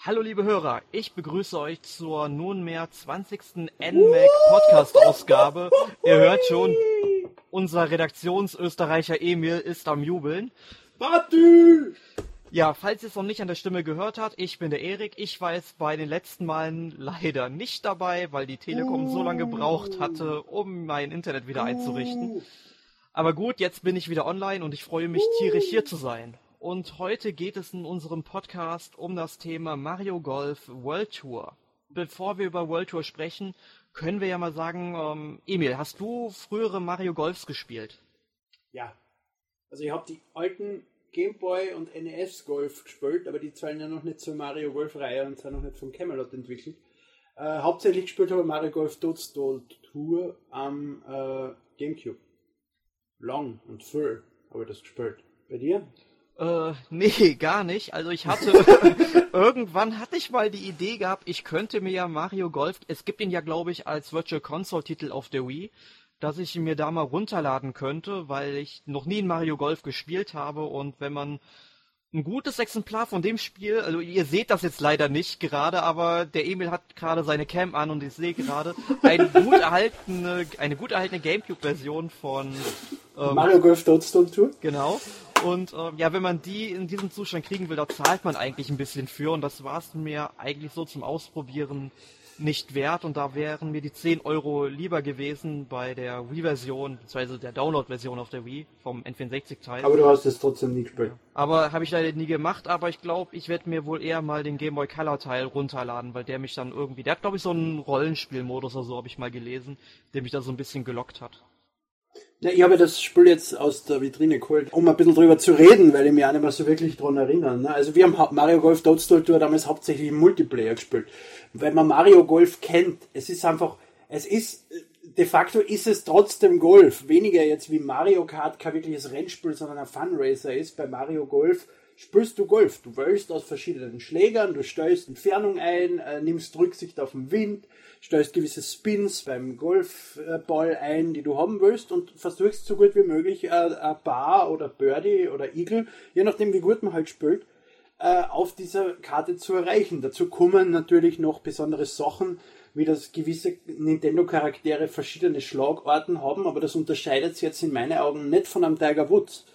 Hallo liebe Hörer, ich begrüße euch zur nunmehr 20. NMAC Podcast Ausgabe. Ihr hört schon, unser Redaktionsösterreicher Emil ist am Jubeln. Party! Ja, falls ihr es noch nicht an der Stimme gehört habt, ich bin der Erik. Ich war jetzt bei den letzten Malen leider nicht dabei, weil die Telekom so lange gebraucht hatte, um mein Internet wieder einzurichten. Aber gut, jetzt bin ich wieder online und ich freue mich tierisch hier zu sein. Und heute geht es in unserem Podcast um das Thema Mario Golf World Tour. Bevor wir über World Tour sprechen, können wir ja mal sagen, ähm, Emil, hast du frühere Mario Golfs gespielt? Ja. Also ich habe die alten Gameboy und NES Golf gespielt, aber die zahlen ja noch nicht zur Mario Golf Reihe und sind noch nicht von Camelot entwickelt. Äh, hauptsächlich gespielt habe ich Mario Golf Toadstool Tour am äh, Gamecube. Lang und viel habe ich das gespielt. Bei dir? Äh, nee, gar nicht. Also ich hatte, irgendwann hatte ich mal die Idee gehabt, ich könnte mir ja Mario Golf, es gibt ihn ja glaube ich als Virtual Console Titel auf der Wii, dass ich ihn mir da mal runterladen könnte, weil ich noch nie in Mario Golf gespielt habe und wenn man ein gutes Exemplar von dem Spiel, also ihr seht das jetzt leider nicht gerade, aber der Emil hat gerade seine Cam an und ich sehe gerade eine gut erhaltene, eine gut erhaltene Gamecube-Version von ähm, Mario Golf Toadstool Tour. Genau. Und ähm, ja, wenn man die in diesem Zustand kriegen will, da zahlt man eigentlich ein bisschen für und das war es mir eigentlich so zum Ausprobieren nicht wert und da wären mir die 10 Euro lieber gewesen bei der Wii-Version, beziehungsweise der Download-Version auf der Wii vom N64-Teil. Aber du hast es trotzdem nie gespielt. Aber habe ich leider nie gemacht, aber ich glaube, ich werde mir wohl eher mal den Game Boy Color-Teil runterladen, weil der mich dann irgendwie, der hat glaube ich so einen Rollenspielmodus oder so, habe ich mal gelesen, der mich da so ein bisschen gelockt hat. Ja, ich habe das Spiel jetzt aus der Vitrine geholt, um ein bisschen drüber zu reden, weil ich mich auch nicht mehr so wirklich dran erinnere. Ne? Also wir haben Mario Golf Toadstool Tour damals hauptsächlich im Multiplayer gespielt. Weil man Mario Golf kennt, es ist einfach, es ist, de facto ist es trotzdem Golf. Weniger jetzt wie Mario Kart kein wirkliches Rennspiel, sondern ein Funracer ist. Bei Mario Golf spielst du Golf. Du wählst aus verschiedenen Schlägern, du stellst Entfernung ein, äh, nimmst Rücksicht auf den Wind, stellst gewisse Spins beim Golfball ein, die du haben willst und versuchst so gut wie möglich äh, ein Bar oder Birdie oder Eagle, je nachdem wie gut man halt spielt, äh, auf dieser Karte zu erreichen. Dazu kommen natürlich noch besondere Sachen, wie das gewisse Nintendo-Charaktere verschiedene Schlagorten haben, aber das unterscheidet sich jetzt in meinen Augen nicht von einem Tiger Woods.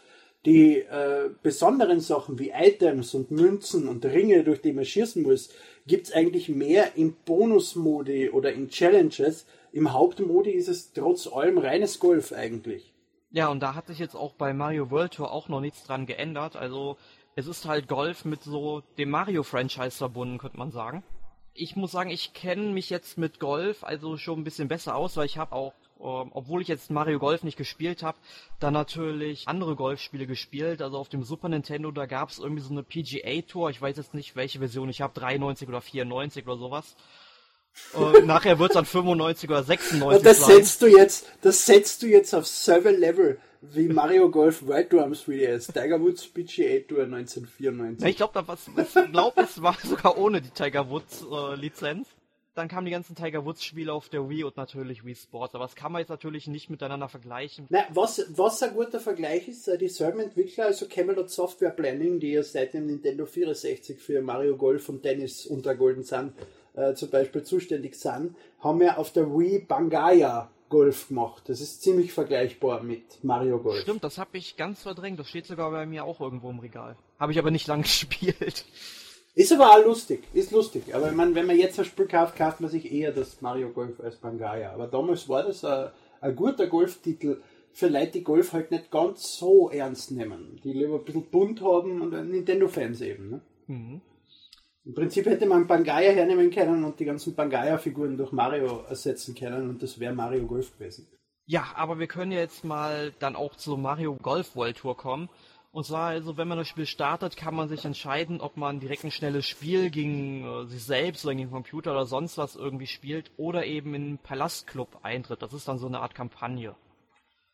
Die äh, besonderen Sachen wie Items und Münzen und Ringe, durch die man schießen muss, gibt es eigentlich mehr im Bonus-Modi oder in Challenges. Im Hauptmodi ist es trotz allem reines Golf eigentlich. Ja, und da hat sich jetzt auch bei Mario World Tour auch noch nichts dran geändert. Also es ist halt Golf mit so dem Mario-Franchise verbunden, könnte man sagen. Ich muss sagen, ich kenne mich jetzt mit Golf also schon ein bisschen besser aus, weil ich habe auch ähm, obwohl ich jetzt Mario Golf nicht gespielt habe, dann natürlich andere Golfspiele gespielt. Also auf dem Super Nintendo, da gab es irgendwie so eine PGA Tour. Ich weiß jetzt nicht, welche Version ich habe, 93 oder 94 oder sowas. äh, nachher wird es dann 95 oder 96 das sein. Setzt du jetzt, das setzt du jetzt auf Server Level wie Mario Golf World Tour am 3DS. Tiger Woods PGA Tour 1994. ich glaube, ich glaube, es war sogar ohne die Tiger Woods äh, Lizenz. Dann kamen die ganzen Tiger Woods Spiele auf der Wii und natürlich Wii Sports. Aber das kann man jetzt natürlich nicht miteinander vergleichen. Na, was, was ein guter Vergleich ist, äh, dieselben Entwickler, also Camelot Software Planning, die ja seit dem Nintendo 64 für Mario Golf und Tennis unter Golden Sun äh, zum Beispiel zuständig sind, haben ja auf der Wii Bangaya Golf gemacht. Das ist ziemlich vergleichbar mit Mario Golf. Stimmt, das habe ich ganz verdrängt. Das steht sogar bei mir auch irgendwo im Regal. Habe ich aber nicht lang gespielt. Ist aber auch lustig, ist lustig. Aber ich meine, wenn man jetzt ein Spiel kauft, kauft man sich eher das Mario Golf als Pangaya. Aber damals war das ein, ein guter Golftitel für Leute, die Golf halt nicht ganz so ernst nehmen. Die lieber ein bisschen bunt haben und Nintendo-Fans eben. Ne? Mhm. Im Prinzip hätte man Pangaya hernehmen können und die ganzen Pangaya-Figuren durch Mario ersetzen können und das wäre Mario Golf gewesen. Ja, aber wir können jetzt mal dann auch zur Mario Golf World Tour kommen. Und zwar, also wenn man das Spiel startet, kann man sich entscheiden, ob man direkt ein schnelles Spiel gegen äh, sich selbst oder gegen den Computer oder sonst was irgendwie spielt oder eben in einen Palastclub eintritt. Das ist dann so eine Art Kampagne.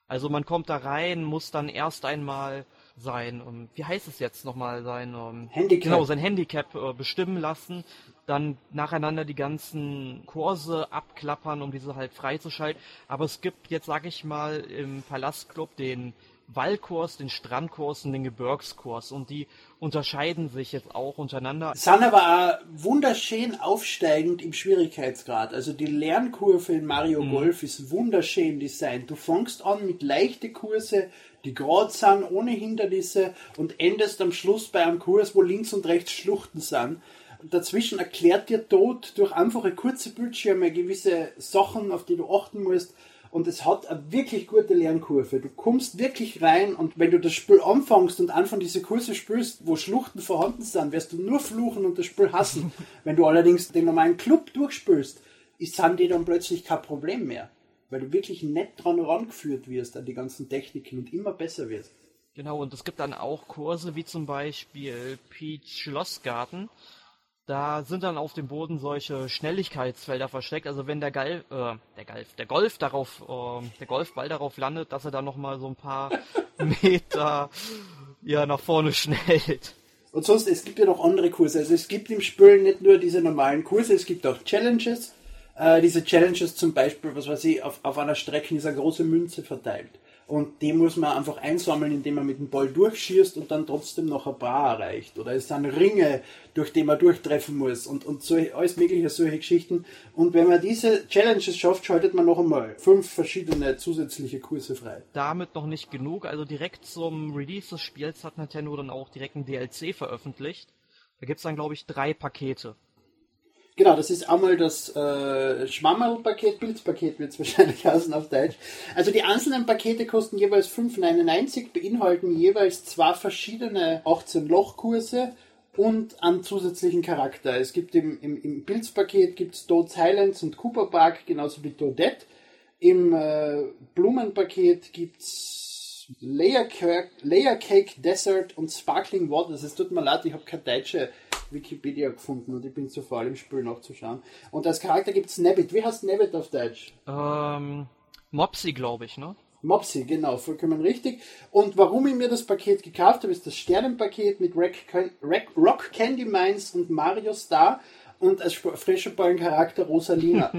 Also man kommt da rein, muss dann erst einmal sein, um, ähm, wie heißt es jetzt nochmal, sein um, ähm, Handicap. Genau, sein Handicap äh, bestimmen lassen, dann nacheinander die ganzen Kurse abklappern, um diese halt freizuschalten. Aber es gibt jetzt, sag ich mal, im Palastclub den Wallkurs, den Strandkurs und den Gebirgskurs und die unterscheiden sich jetzt auch untereinander. Sind aber wunderschön aufsteigend im Schwierigkeitsgrad. Also die Lernkurve in Mario mhm. Golf ist wunderschön designt. Du fängst an mit leichten Kurse, die gerade sind, ohne Hindernisse und endest am Schluss bei einem Kurs, wo links und rechts Schluchten sind. Dazwischen erklärt dir Tod durch einfache kurze Bildschirme gewisse Sachen, auf die du achten musst und es hat eine wirklich gute Lernkurve. Du kommst wirklich rein und wenn du das Spiel anfängst und Anfang diese Kurse spielst, wo Schluchten vorhanden sind, wirst du nur fluchen und das Spiel hassen. wenn du allerdings den normalen Club durchspielst, sind die dann plötzlich kein Problem mehr. Weil du wirklich nett dran rangeführt wirst an die ganzen Techniken und immer besser wirst. Genau, und es gibt dann auch Kurse wie zum Beispiel Peach Schlossgarten da sind dann auf dem Boden solche Schnelligkeitsfelder versteckt. Also wenn der Galf, äh, der Galf, der Golf darauf, äh, der Golfball darauf landet, dass er dann nochmal so ein paar Meter ja nach vorne schnellt. Und sonst, es gibt ja noch andere Kurse. Also es gibt im Spiel nicht nur diese normalen Kurse, es gibt auch Challenges. Äh, diese Challenges zum Beispiel, was weiß ich, auf, auf einer Strecke ist eine große Münze verteilt. Und die muss man einfach einsammeln, indem man mit dem Ball durchschießt und dann trotzdem noch ein paar erreicht. Oder es sind Ringe, durch die man durchtreffen muss und, und so, alles mögliche solche Geschichten. Und wenn man diese Challenges schafft, schaltet man noch einmal fünf verschiedene zusätzliche Kurse frei. Damit noch nicht genug. Also direkt zum Release des Spiels hat Nintendo dann auch direkt ein DLC veröffentlicht. Da gibt es dann, glaube ich, drei Pakete. Genau, das ist einmal das äh, Schwammerl-Paket, Pilzpaket wird es wahrscheinlich heißen auf Deutsch. Also die einzelnen Pakete kosten jeweils 5,99, beinhalten jeweils zwei verschiedene 18-Loch-Kurse und einen zusätzlichen Charakter. Es gibt im, im, im Pilzpaket gibt's Toad Silence und Cooper Park, genauso wie Toadette. Im äh, Blumenpaket gibt's Layer Layer Cake Desert und Sparkling Water. Es tut mir leid, ich habe keine deutsche Wikipedia gefunden und ich bin zu faul im Spiel nachzuschauen. Und als Charakter gibt es Nabbit. Wie heißt Nabbit auf Deutsch? Ähm, Mopsy, glaube ich, ne? Mopsy, genau, vollkommen richtig. Und warum ich mir das Paket gekauft habe, ist das Sternenpaket mit Rock Candy Mines und Mario Star und als frischer Charakter Rosalina.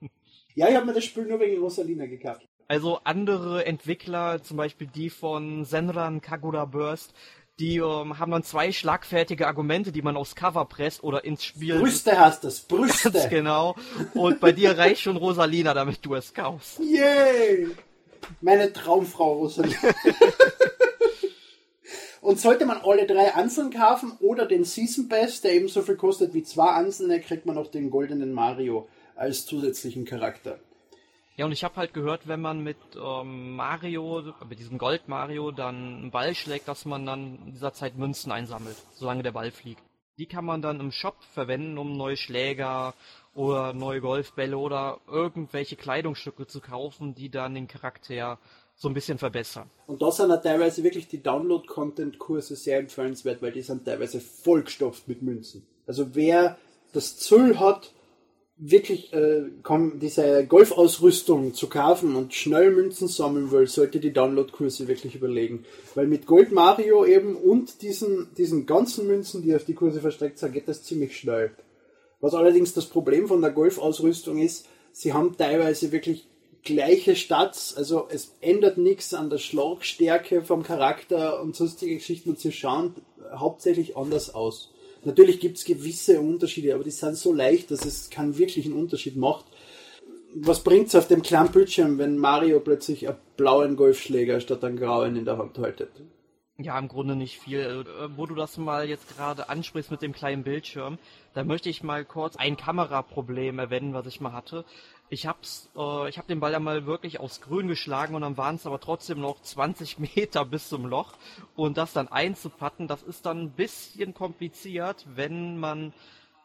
ja, ich habe mir das Spiel nur wegen Rosalina gekauft. Also andere Entwickler, zum Beispiel die von Senran Kagura Burst, die ähm, haben dann zwei schlagfertige Argumente, die man aufs Cover presst oder ins Spiel. Brüste hast es, Brüste. Ganz genau. Und bei dir reicht schon Rosalina, damit du es kaufst. Yay! Meine Traumfrau Rosalina. Und sollte man alle drei einzeln kaufen oder den Season Pass, der ebenso viel kostet wie zwei einzelne, kriegt man noch den goldenen Mario als zusätzlichen Charakter. Ja, und ich habe halt gehört, wenn man mit ähm, Mario, mit diesem Gold Mario dann einen Ball schlägt, dass man dann in dieser Zeit Münzen einsammelt, solange der Ball fliegt. Die kann man dann im Shop verwenden, um neue Schläger oder neue Golfbälle oder irgendwelche Kleidungsstücke zu kaufen, die dann den Charakter so ein bisschen verbessern. Und da sind auch teilweise wirklich die Download-Content-Kurse sehr empfehlenswert, weil die sind teilweise vollgestopft mit Münzen. Also wer das Zöll hat, wirklich äh, komm, diese Golfausrüstung zu kaufen und schnell Münzen sammeln will, sollte die Download-Kurse wirklich überlegen. Weil mit Gold Mario eben und diesen, diesen ganzen Münzen, die auf die Kurse verstreckt sind, geht das ziemlich schnell. Was allerdings das Problem von der Golfausrüstung ist, sie haben teilweise wirklich gleiche Stats, also es ändert nichts an der Schlagstärke vom Charakter und sonstige Geschichten und sie schauen hauptsächlich anders aus. Natürlich gibt es gewisse Unterschiede, aber die sind so leicht, dass es keinen wirklichen Unterschied macht. Was bringt es auf dem kleinen Bildschirm, wenn Mario plötzlich einen blauen Golfschläger statt einen grauen in der Hand haltet? Ja, im Grunde nicht viel. Äh, wo du das mal jetzt gerade ansprichst mit dem kleinen Bildschirm, da möchte ich mal kurz ein Kameraproblem erwähnen, was ich mal hatte. Ich hab's, äh, ich hab den Ball ja mal wirklich aufs Grün geschlagen und dann waren es aber trotzdem noch 20 Meter bis zum Loch. Und das dann einzupatten, das ist dann ein bisschen kompliziert, wenn man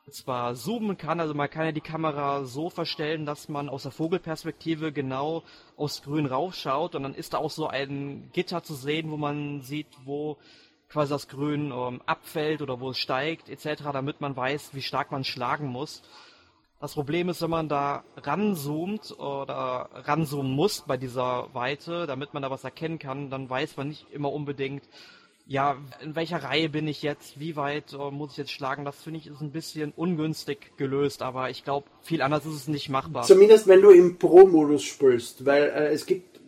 zwar zoomen kann, also man kann ja die Kamera so verstellen, dass man aus der Vogelperspektive genau aufs Grün raufschaut und dann ist da auch so ein Gitter zu sehen, wo man sieht, wo quasi das Grün ähm, abfällt oder wo es steigt etc., damit man weiß, wie stark man schlagen muss. Das Problem ist, wenn man da ranzoomt oder ranzoomen muss bei dieser Weite, damit man da was erkennen kann, dann weiß man nicht immer unbedingt, ja, in welcher Reihe bin ich jetzt, wie weit äh, muss ich jetzt schlagen, das finde ich ist ein bisschen ungünstig gelöst, aber ich glaube, viel anders ist es nicht machbar. Zumindest wenn du im Pro-Modus spielst, weil äh, es gibt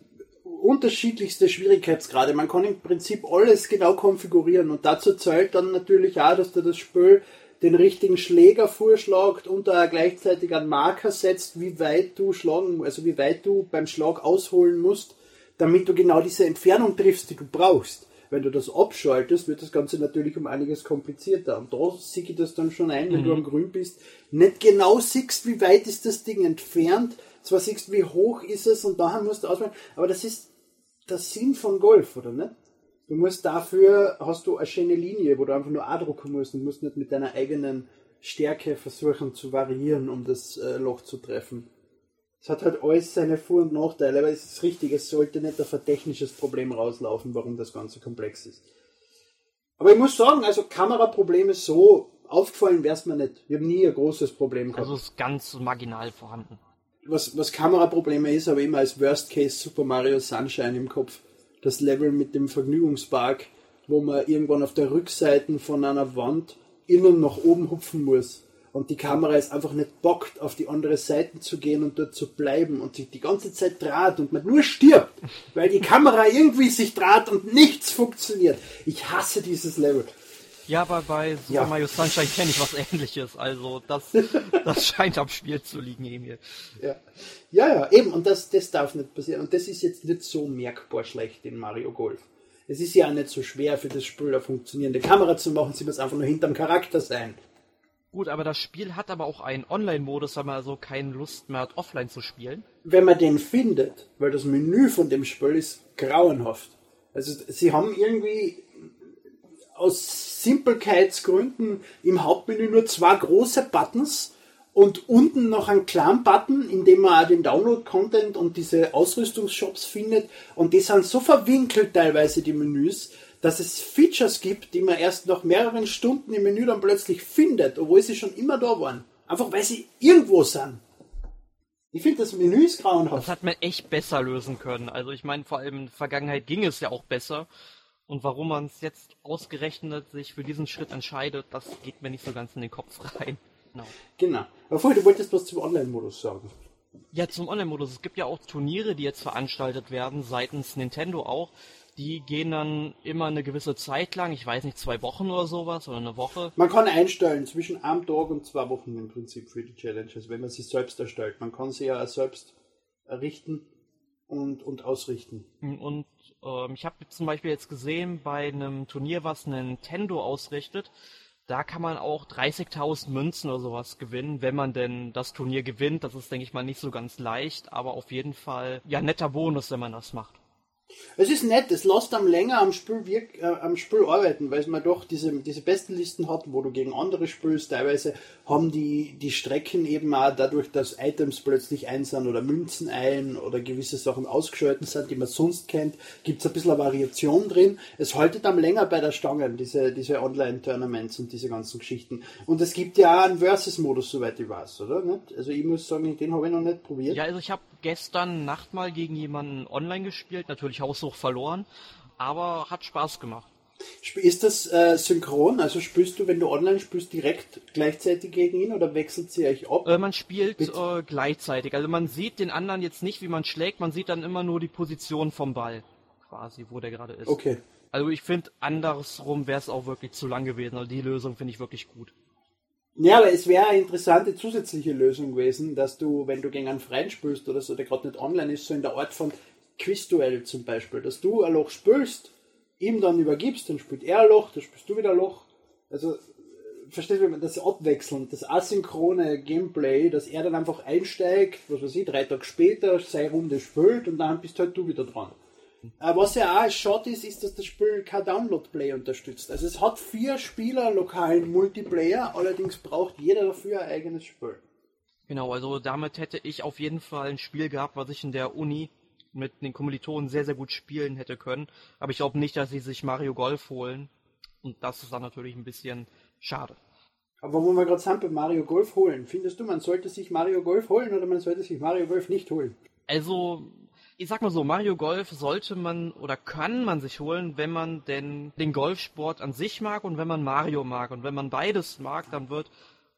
unterschiedlichste Schwierigkeitsgrade. Man kann im Prinzip alles genau konfigurieren und dazu zählt dann natürlich auch, dass du das Spiel den richtigen Schläger vorschlagt und da gleichzeitig einen Marker setzt, wie weit du schlagen, also wie weit du beim Schlag ausholen musst, damit du genau diese Entfernung triffst, die du brauchst. Wenn du das abschaltest, wird das Ganze natürlich um einiges komplizierter. Und da sehe ich das dann schon ein, wenn mhm. du am Grün bist, nicht genau siehst, wie weit ist das Ding entfernt, zwar siehst, wie hoch ist es und daher musst du auswählen, aber das ist der Sinn von Golf, oder nicht? Du musst dafür, hast du eine schöne Linie, wo du einfach nur andrucken musst und musst nicht mit deiner eigenen Stärke versuchen zu variieren, um das äh, Loch zu treffen. Es hat halt alles seine Vor- und Nachteile, aber es ist richtig, es sollte nicht auf ein technisches Problem rauslaufen, warum das Ganze komplex ist. Aber ich muss sagen, also Kameraprobleme so aufgefallen wäre es mir nicht. Wir haben nie ein großes Problem gehabt. Also es ist ganz marginal vorhanden. Was, was Kameraprobleme ist, aber immer als Worst Case Super Mario Sunshine im Kopf. Das Level mit dem Vergnügungspark, wo man irgendwann auf der Rückseite von einer Wand innen nach oben hupfen muss und die Kamera ist einfach nicht bockt, auf die andere Seite zu gehen und dort zu bleiben und sich die ganze Zeit draht und man nur stirbt, weil die Kamera irgendwie sich draht und nichts funktioniert. Ich hasse dieses Level. Ja, aber bei Super ja. Mario Sunshine kenne ich was ähnliches. Also das, das scheint am Spiel zu liegen, Emil. Ja, ja, ja eben. Und das, das darf nicht passieren. Und das ist jetzt nicht so merkbar schlecht in Mario Golf. Es ist ja auch nicht so schwer für das Spiel eine funktionierende Kamera zu machen. Sie muss einfach nur hinterm Charakter sein. Gut, aber das Spiel hat aber auch einen Online-Modus, weil man also keine Lust mehr hat, offline zu spielen. Wenn man den findet, weil das Menü von dem Spiel ist grauenhaft. Also sie haben irgendwie aus Simpelkeitsgründen im Hauptmenü nur zwei große Buttons und unten noch einen kleinen Button, in dem man auch den Download-Content und diese Ausrüstungsshops findet. Und die sind so verwinkelt teilweise, die Menüs, dass es Features gibt, die man erst nach mehreren Stunden im Menü dann plötzlich findet, obwohl sie schon immer da waren. Einfach weil sie irgendwo sind. Ich finde, das Menü ist grauenhaft. Das hat man echt besser lösen können. Also ich meine, vor allem in der Vergangenheit ging es ja auch besser. Und warum man es jetzt ausgerechnet sich für diesen Schritt entscheidet, das geht mir nicht so ganz in den Kopf rein. Genau. genau. Aber vorher, du wolltest was zum Online-Modus sagen. Ja, zum Online-Modus. Es gibt ja auch Turniere, die jetzt veranstaltet werden, seitens Nintendo auch, die gehen dann immer eine gewisse Zeit lang, ich weiß nicht, zwei Wochen oder sowas oder eine Woche. Man kann einstellen zwischen einem Tag und zwei Wochen im Prinzip für die Challenges, wenn man sie selbst erstellt. Man kann sie ja selbst errichten und, und ausrichten. Und ähm, ich habe zum Beispiel jetzt gesehen, bei einem Turnier, was Nintendo ausrichtet, da kann man auch 30.000 Münzen oder sowas gewinnen, wenn man denn das Turnier gewinnt. Das ist, denke ich mal, nicht so ganz leicht, aber auf jeden Fall ja netter Bonus, wenn man das macht. Es ist nett, es lässt am länger am Spiel, wirk, äh, am Spiel arbeiten, weil man doch diese, diese besten Listen hat, wo du gegen andere spielst. Teilweise haben die, die Strecken eben auch dadurch, dass Items plötzlich ein sind oder Münzen ein oder gewisse Sachen ausgeschaltet sind, die man sonst kennt, gibt es ein bisschen eine Variation drin. Es haltet am länger bei der Stange, diese, diese Online-Tournaments und diese ganzen Geschichten. Und es gibt ja auch einen Versus-Modus, soweit ich weiß, oder? Also ich muss sagen, den habe ich noch nicht probiert. Ja, also ich habe gestern Nacht mal gegen jemanden online gespielt, natürlich haushoch verloren, aber hat Spaß gemacht. Ist das äh, synchron? Also spielst du, wenn du online spielst, direkt gleichzeitig gegen ihn oder wechselt sie euch ab? Äh, man spielt äh, gleichzeitig. Also man sieht den anderen jetzt nicht, wie man schlägt, man sieht dann immer nur die Position vom Ball, quasi, wo der gerade ist. Okay. Also ich finde, andersrum wäre es auch wirklich zu lang gewesen. Also die Lösung finde ich wirklich gut. Ja, aber es wäre eine interessante zusätzliche Lösung gewesen, dass du, wenn du gegen einen Freund spielst oder so, der gerade nicht online ist, so in der Art von Quizduell zum Beispiel, dass du ein Loch spielst, ihm dann übergibst, dann spielt er ein Loch, dann spielst du wieder ein Loch. Also, äh, verstehst du, das Abwechseln, das asynchrone Gameplay, dass er dann einfach einsteigt, was weiß ich, drei Tage später seine Runde spielt und dann bist halt du wieder dran. Äh, was ja auch schade ist, ist, dass das Spiel kein Download-Play unterstützt. Also es hat vier Spieler lokalen Multiplayer, allerdings braucht jeder dafür ein eigenes Spiel. Genau, also damit hätte ich auf jeden Fall ein Spiel gehabt, was ich in der Uni mit den Kommilitonen sehr, sehr gut spielen hätte können. Aber ich glaube nicht, dass sie sich Mario Golf holen. Und das ist dann natürlich ein bisschen schade. Aber wo wir gerade sind bei Mario Golf holen, findest du, man sollte sich Mario Golf holen oder man sollte sich Mario Golf nicht holen? Also, ich sag mal so, Mario Golf sollte man oder kann man sich holen, wenn man denn den Golfsport an sich mag und wenn man Mario mag. Und wenn man beides mag, dann wird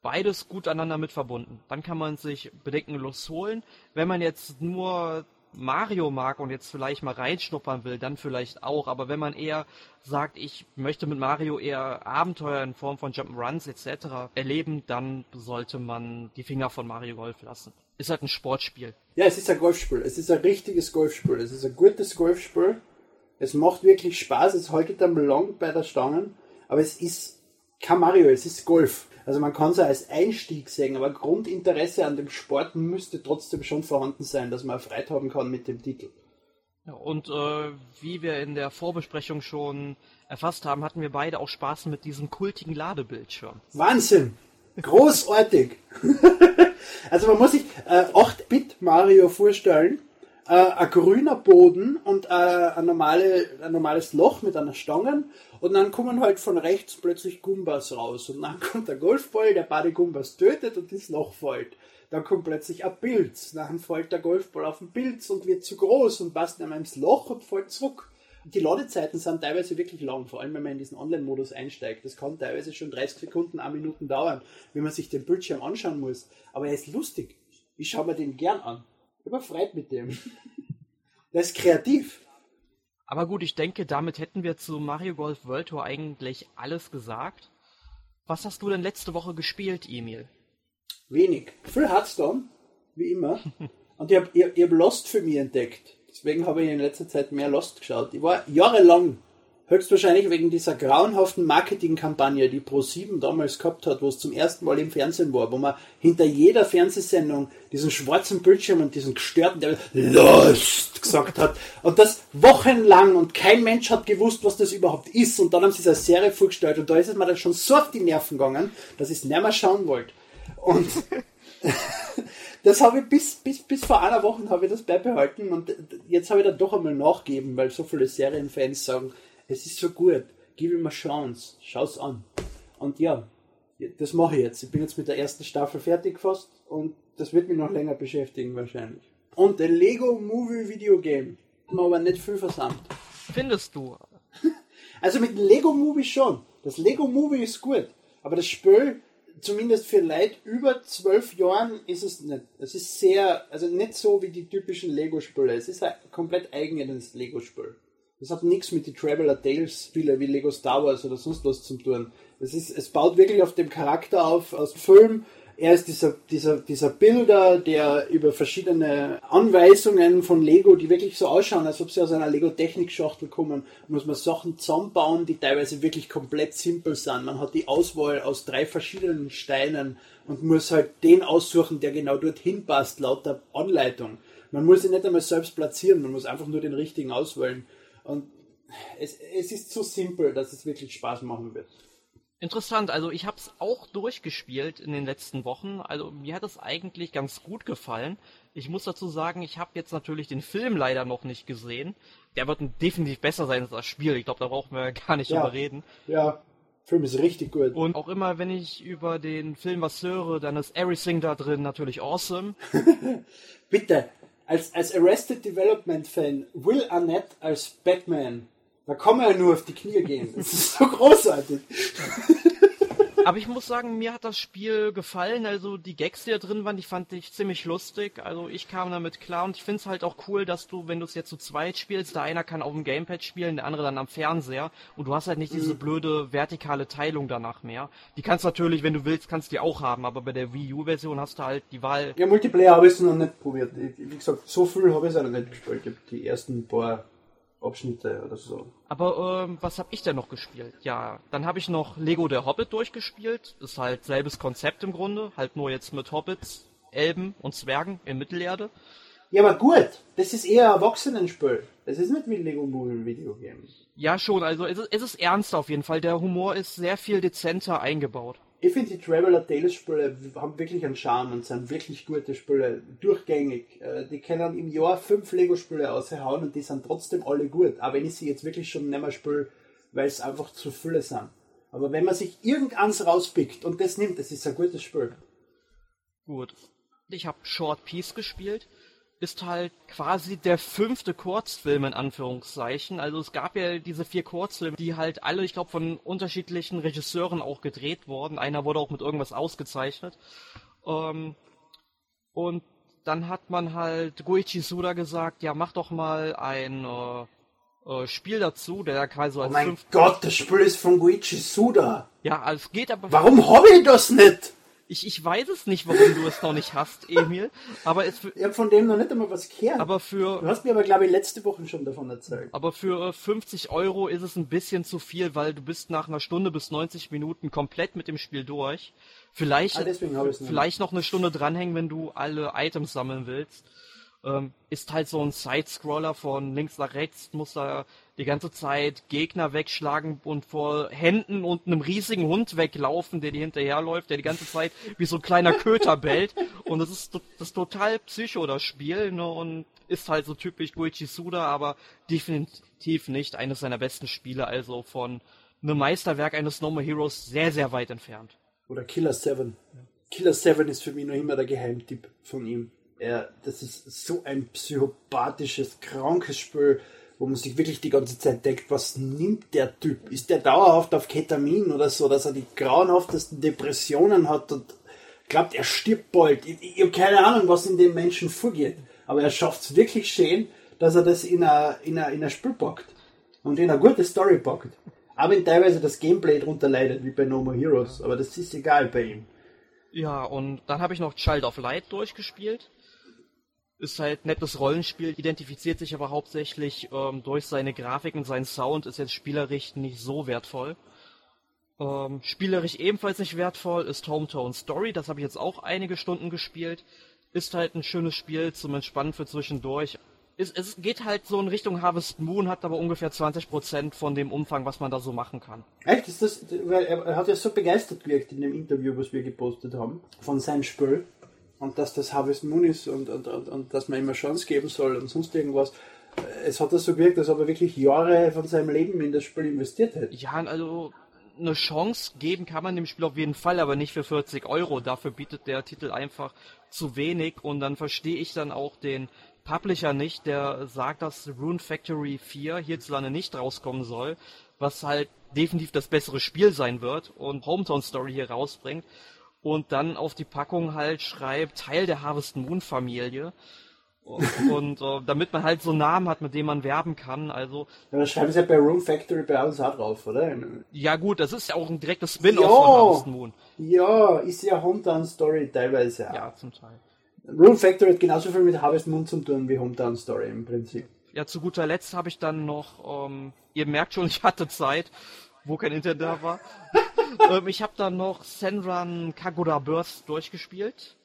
beides gut aneinander mit verbunden. Dann kann man sich bedenkenlos holen. Wenn man jetzt nur Mario mag und jetzt vielleicht mal reinschnuppern will, dann vielleicht auch. Aber wenn man eher sagt, ich möchte mit Mario eher Abenteuer in Form von Jump'n'Runs etc. erleben, dann sollte man die Finger von Mario Golf lassen. Ist halt ein Sportspiel. Ja, es ist ein Golfspiel. Es ist ein richtiges Golfspiel. Es ist ein gutes Golfspiel. Es macht wirklich Spaß. Es haltet am lang bei der Stange. Aber es ist kein Mario, es ist Golf. Also man kann es als Einstieg sehen, aber Grundinteresse an dem Sport müsste trotzdem schon vorhanden sein, dass man Freude haben kann mit dem Titel. Ja, und äh, wie wir in der Vorbesprechung schon erfasst haben, hatten wir beide auch Spaß mit diesem kultigen Ladebildschirm. Wahnsinn! Großartig! also man muss sich äh, 8-Bit Mario vorstellen. Äh, ein grüner Boden und äh, ein, normale, ein normales Loch mit einer Stange und dann kommen halt von rechts plötzlich Gumbas raus. Und dann kommt der Golfball, der beide Gumbas tötet und das Loch fällt. Dann kommt plötzlich ein Pilz. Dann fällt der Golfball auf den Pilz und wird zu groß und passt mehr ins Loch und fällt zurück. Die Ladezeiten sind teilweise wirklich lang, vor allem wenn man in diesen Online-Modus einsteigt. Das kann teilweise schon 30 Sekunden, 1 Minuten dauern, wenn man sich den Bildschirm anschauen muss. Aber er ist lustig. Ich schaue mir den gern an. Ich bin freit mit dem. Der ist kreativ. Aber gut, ich denke, damit hätten wir zu Mario Golf World Tour eigentlich alles gesagt. Was hast du denn letzte Woche gespielt, Emil? Wenig. Viel Hearthstone, wie immer. Und ich habe hab Lost für mich entdeckt. Deswegen habe ich in letzter Zeit mehr Lost geschaut. Ich war jahrelang Höchstwahrscheinlich wegen dieser grauenhaften Marketingkampagne, die Pro7 damals gehabt hat, wo es zum ersten Mal im Fernsehen war, wo man hinter jeder Fernsehsendung diesen schwarzen Bildschirm und diesen gestörten, der Lost gesagt hat. Und das wochenlang und kein Mensch hat gewusst, was das überhaupt ist. Und dann haben sie es als Serie vorgestellt und da ist es mir dann schon so auf die Nerven gegangen, dass ich es nicht mehr schauen wollte. Und das habe ich bis, bis, bis vor einer Woche habe ich das beibehalten und jetzt habe ich da doch einmal nachgeben, weil so viele Serienfans sagen, es ist so gut, gib ihm eine Chance, schau's an. Und ja, das mache ich jetzt. Ich bin jetzt mit der ersten Staffel fertig fast und das wird mich noch länger beschäftigen wahrscheinlich. Und der Lego Movie Video Game mir aber nicht viel versammelt. Findest du? Also mit dem Lego Movie schon. Das Lego Movie ist gut, aber das Spiel, zumindest für Leute über zwölf Jahren, ist es nicht. Es ist sehr, also nicht so wie die typischen Lego-Spiele. Es ist ein komplett eigenes Lego-Spiel. Das hat nichts mit den Traveler Tales Spiele wie Lego Star Wars oder sonst was zu tun. Es ist, es baut wirklich auf dem Charakter auf aus dem Film. Er ist dieser, dieser, dieser Bilder, der über verschiedene Anweisungen von Lego, die wirklich so ausschauen, als ob sie aus einer Lego-Technik-Schachtel kommen, muss man Sachen zusammenbauen, die teilweise wirklich komplett simpel sind. Man hat die Auswahl aus drei verschiedenen Steinen und muss halt den aussuchen, der genau dorthin passt, laut der Anleitung. Man muss ihn nicht einmal selbst platzieren, man muss einfach nur den richtigen auswählen. Und es, es ist so simpel, dass es wirklich Spaß machen wird. Interessant, also ich habe es auch durchgespielt in den letzten Wochen. Also mir hat es eigentlich ganz gut gefallen. Ich muss dazu sagen, ich habe jetzt natürlich den Film leider noch nicht gesehen. Der wird definitiv besser sein als das Spiel. Ich glaube, da brauchen wir gar nicht ja, drüber reden. Ja, Film ist richtig gut. Und auch immer, wenn ich über den Film was höre, dann ist Everything da drin natürlich awesome. Bitte, als, als Arrested Development Fan, Will Arnett als Batman, da kann man ja nur auf die Knie gehen. Das ist so großartig. Aber ich muss sagen, mir hat das Spiel gefallen. Also die Gags, die da drin waren, die fand ich ziemlich lustig. Also ich kam damit klar und ich finde es halt auch cool, dass du, wenn du es jetzt zu zweit spielst, der einer kann auf dem Gamepad spielen, der andere dann am Fernseher und du hast halt nicht diese mhm. blöde vertikale Teilung danach mehr. Die kannst du natürlich, wenn du willst, kannst du die auch haben, aber bei der Wii U-Version hast du halt die Wahl. Ja, Multiplayer habe ich es noch nicht probiert. Wie gesagt, so viel habe ich es auch noch nicht gespielt. Ich habe die ersten paar Abschnitte oder so. Aber ähm, was habe ich denn noch gespielt? Ja, dann habe ich noch Lego der Hobbit durchgespielt. Ist halt selbes Konzept im Grunde, halt nur jetzt mit Hobbits, Elben und Zwergen in Mittelerde. Ja, aber gut, das ist eher Erwachsenenspiel. Das ist nicht wie Lego Movie Video Games. Ja, schon, also es ist, es ist ernst auf jeden Fall. Der Humor ist sehr viel dezenter eingebaut ich finde die Traveler Tales Spiele haben wirklich einen Charme und sind wirklich gute Spiele, durchgängig. Äh, die können im Jahr fünf Lego-Spiele aushauen und die sind trotzdem alle gut, auch wenn ich sie jetzt wirklich schon nicht mehr spiele, weil es einfach zu viele sind. Aber wenn man sich irgendeins rauspickt und das nimmt, das ist ein gutes Spiel. Gut. Ich habe Short Piece gespielt ist halt quasi der fünfte Kurzfilm in Anführungszeichen. Also es gab ja diese vier Kurzfilme, die halt alle, ich glaube, von unterschiedlichen Regisseuren auch gedreht wurden. Einer wurde auch mit irgendwas ausgezeichnet. Ähm, und dann hat man halt Goichi Suda gesagt, ja, mach doch mal ein äh, äh, Spiel dazu, der quasi so Oh als mein fünf... Gott, das Spiel ist von Guichi Suda. Ja, es geht aber... Warum habe ich das nicht? Ich, ich weiß es nicht, warum du es noch nicht hast, Emil, aber es Ich habe von dem noch nicht einmal was gehört. aber du für hast mir aber, glaube ich, letzte Woche schon davon erzählt. aber für äh, 50 Euro ist es ein bisschen zu viel, weil du bist nach einer Stunde bis 90 Minuten komplett mit dem Spiel durch. Vielleicht, Ah, vielleicht noch eine Stunde dranhängen, wenn du alle Items sammeln willst. Ähm, ist halt so ein Side-Scroller von links nach rechts, muss da die ganze Zeit Gegner wegschlagen und vor Händen und einem riesigen Hund weglaufen, der dir hinterherläuft, der die ganze Zeit wie so ein kleiner Köter bellt. Und das ist, das ist total psycho, das Spiel, ne, und ist halt so typisch Goichi Suda, aber definitiv nicht eines seiner besten Spiele, also von einem Meisterwerk eines No More Heroes sehr, sehr weit entfernt. Oder Killer 7. Killer 7 ist für mich noch immer der Geheimtipp von ihm. Er, das ist so ein psychopathisches, krankes Spiel, wo man sich wirklich die ganze Zeit denkt, was nimmt der Typ? Ist der dauerhaft auf Ketamin oder so, dass er die grauenhaftesten Depressionen hat und glaubt, er stirbt bald? Ich, ich habe keine Ahnung, was in dem Menschen vorgeht. Aber er schafft es wirklich schön, dass er das in ein in in Spiel packt. Und in eine gute Story packt. Auch wenn teilweise das Gameplay drunter leidet, wie bei No More Heroes. Aber das ist egal bei ihm. Ja, und dann habe ich noch Child of Light durchgespielt. Ist halt nettes Rollenspiel, identifiziert sich aber hauptsächlich ähm, durch seine Grafik und seinen Sound, ist jetzt spielerisch nicht so wertvoll. Ähm, spielerisch ebenfalls nicht wertvoll ist Hometown Story, das habe ich jetzt auch einige Stunden gespielt. Ist halt ein schönes Spiel zum Entspannen für zwischendurch. Es, es geht halt so in Richtung Harvest Moon, hat aber ungefähr 20% von dem Umfang, was man da so machen kann. Echt? Ist das, weil er, hat ja so begeistert gewirkt in dem Interview, was wir gepostet haben, von seinem Spiel. Und dass das Harvest Moon ist und, und, und, und dass man eine Chance geben soll und sonst irgendwas. Es hat das so gewirkt, als ob er wirklich Jahre von seinem Leben in das Spiel investiert hätte. Ja, also eine Chance geben kann man dem Spiel auf jeden Fall, aber nicht für 40 Euro. Dafür bietet der Titel einfach zu wenig und dann verstehe ich dann auch den Publisher nicht, der sagt, dass Rune Factory 4 hierzulande nicht rauskommen soll, was halt definitiv das bessere Spiel sein wird und Hometown Story hier rausbringt und dann auf die Packung halt schreibt, Teil der Harvest Moon Familie. Und, und äh, damit man halt so einen Namen hat, mit dem man werben kann. Also, Aber das schreiben sie ja bei Room Factory bei uns auch drauf, oder? ja gut, das ist ja auch ein direktes Spin-off Ja. von Harvest Moon. Ja, ist ja Hometown Story teilweise auch. Ja, zum Teil. Room Factory hat genauso viel mit Harvest Moon zu tun wie Hometown Story im Prinzip. Ja, zu guter Letzt habe ich dann noch, ähm, ihr merkt schon, ich hatte Zeit, wo kein Internet da war. ähm, ich habe dann noch Senran Kagura Burst durchgespielt.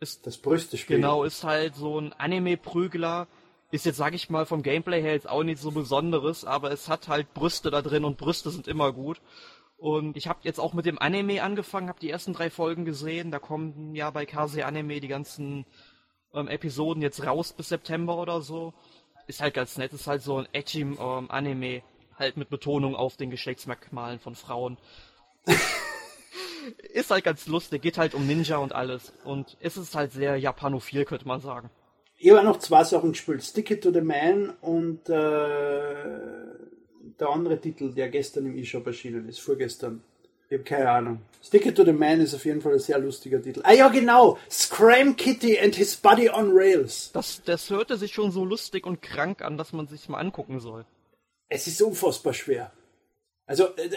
Ist Das Brüstespiel. genau, ist halt so ein Anime-Prügler. Ist jetzt, sag ich mal, vom Gameplay her jetzt auch nicht so besonderes, aber es hat halt Brüste da drin und Brüste sind immer gut. Und ich habe jetzt auch mit dem Anime angefangen, habe die ersten drei Folgen gesehen. Da kommen ja bei Kase Anime die ganzen ähm, Episoden jetzt raus bis September oder so. Ist halt ganz nett, ist halt so ein edgy ähm, Anime, halt mit Betonung auf den Geschlechtsmerkmalen von Frauen. ist halt ganz lustig, geht halt um Ninja und alles. Und es ist halt sehr japanophil, könnte man sagen. Ich habe noch zwei Sachen gespielt. Stick It to the Man und äh, der andere Titel, der gestern im eShop erschienen ist, vorgestern. Ich habe keine Ahnung. Stick It to the Man ist auf jeden Fall ein sehr lustiger Titel. Ah ja, genau! Scram Kitty and his Body on Rails. Das, das hörte sich schon so lustig und krank an, dass man sich mal angucken soll. Es ist unfassbar schwer. Also, äh,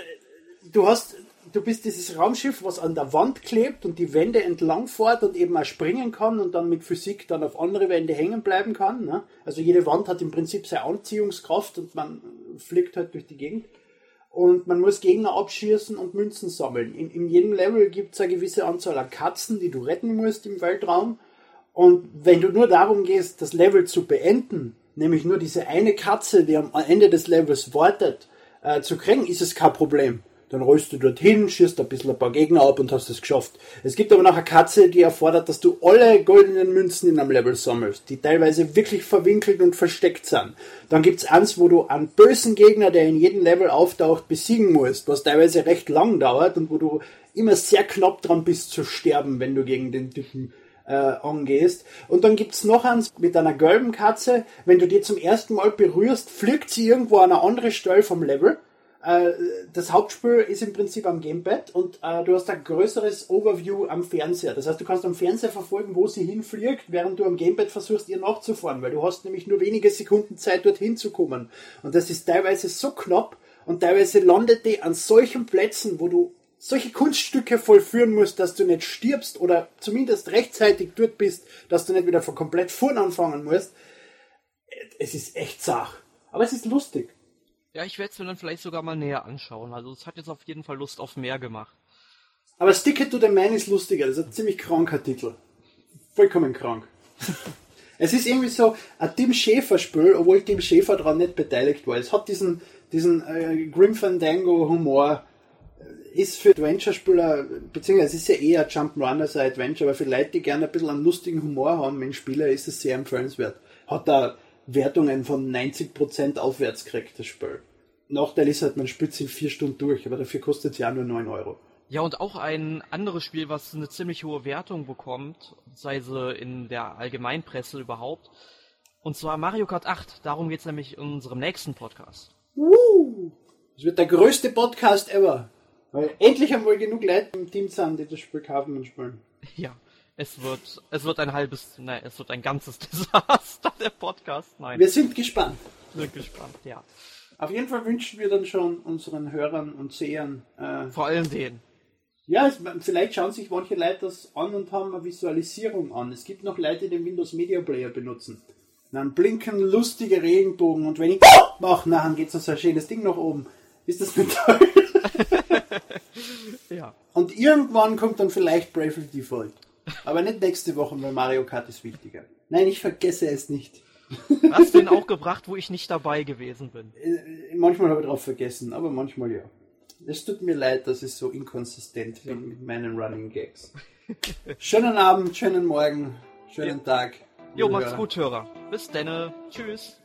du hast, du bist dieses Raumschiff, was an der Wand klebt und die Wände entlang fährt und eben auch springen kann und dann mit Physik dann auf andere Wände hängen bleiben kann. Ne? Also jede Wand hat im Prinzip seine Anziehungskraft und man fliegt halt durch die Gegend. Und man muss Gegner abschießen und Münzen sammeln. In, in jedem Level gibt es eine gewisse Anzahl an Katzen, die du retten musst im Weltraum. Und wenn du nur darum gehst, das Level zu beenden, nämlich nur diese eine Katze, die am Ende des Levels wartet, äh, zu kriegen, ist es kein Problem. Dann rollst du dorthin, schießt ein bisschen ein paar Gegner ab und hast es geschafft. Es gibt aber noch eine Katze, die erfordert, dass du alle goldenen Münzen in einem Level sammelst, die teilweise wirklich verwinkelt und versteckt sind. Dann gibt's eins, wo du einen bösen Gegner, der in jedem Level auftaucht, besiegen musst, was teilweise recht lang dauert und wo du immer sehr knapp dran bist zu sterben, wenn du gegen den Typen äh, angehst. Und dann gibt's noch eins mit einer gelben Katze. Wenn du die zum ersten Mal berührst, fliegt sie irgendwo an eine andere Stelle vom Level. Äh, das Hauptspiel ist im Prinzip am Gamepad und äh, du hast ein größeres Overview am Fernseher. Das heißt, du kannst am Fernseher verfolgen, wo sie hinfliegt, während du am Gamepad versuchst, ihr nachzufahren, weil du hast nämlich nur wenige Sekunden Zeit, dorthin zu kommen. Und das ist teilweise so knapp und teilweise landet die an solchen Plätzen, wo du solche Kunststücke vollführen musst, dass du nicht stirbst oder zumindest rechtzeitig dort bist, dass du nicht wieder von komplett vorn anfangen musst. Es ist echt Sach. Aber es ist lustig. Ja, ich werde es mir dann vielleicht sogar mal näher anschauen. Also es hat jetzt auf jeden Fall Lust auf mehr gemacht. Aber Stick to the Man ist lustiger. Das ist ein ziemlich kranker Titel. Vollkommen krank. es ist irgendwie so ein Tim Schäfer-Spiel, obwohl Tim Schäfer daran nicht beteiligt war. Es hat diesen, diesen äh, Grim Fandango-Humor ist für Adventure-Spieler, beziehungsweise es ist ja eher Jump'n'Run als ein Adventure, aber für Leute, die gerne ein bisschen einen lustigen Humor haben mit Spieler, ist es sehr empfehlenswert. Hat da Wertungen von 90% aufwärts gekriegt, das Spiel. Nachteil ist halt, man spielt es in vier Stunden durch, aber dafür kostet es ja nur 9 Euro. Ja, und auch ein anderes Spiel, was eine ziemlich hohe Wertung bekommt, sei sie in der Allgemeinpresse überhaupt, und zwar Mario Kart 8. Darum geht es nämlich in unserem nächsten Podcast. Uh, das wird der größte Podcast ever. Weil endlich einmal genug Leute im Team sind, die das Spiel kaufen und spielen. Ja, es wird, es wird ein halbes, nein, es wird ein ganzes Desaster, der Podcast. Nein. Wir sind gespannt. Wir sind gespannt, ja. Auf jeden Fall wünschen wir dann schon unseren Hörern und Sehern. Äh, Vor allem denen. Ja, es, vielleicht schauen sich manche Leute das an und haben eine Visualisierung an. Es gibt noch Leute, die den Windows Media Player benutzen. Dann blinken lustige Regenbogen und wenn ich mache, dann geht so ein schönes Ding nach oben. Ist das nicht toll? ja. Und irgendwann kommt dann vielleicht Bravely Default. Aber nicht nächste Woche, weil Mario Kart ist wichtiger. Nein, ich vergesse es nicht. Hast du den auch gebracht, wo ich nicht dabei gewesen bin? Äh, manchmal habe ich drauf vergessen, aber manchmal ja. Es tut mir leid, dass ich so inkonsistent bin ja. mit meinen Running Gags. schönen Abend, schönen Morgen, schönen ja. Tag. Jo, macht's gut, Hörer. Bis denne. Tschüss.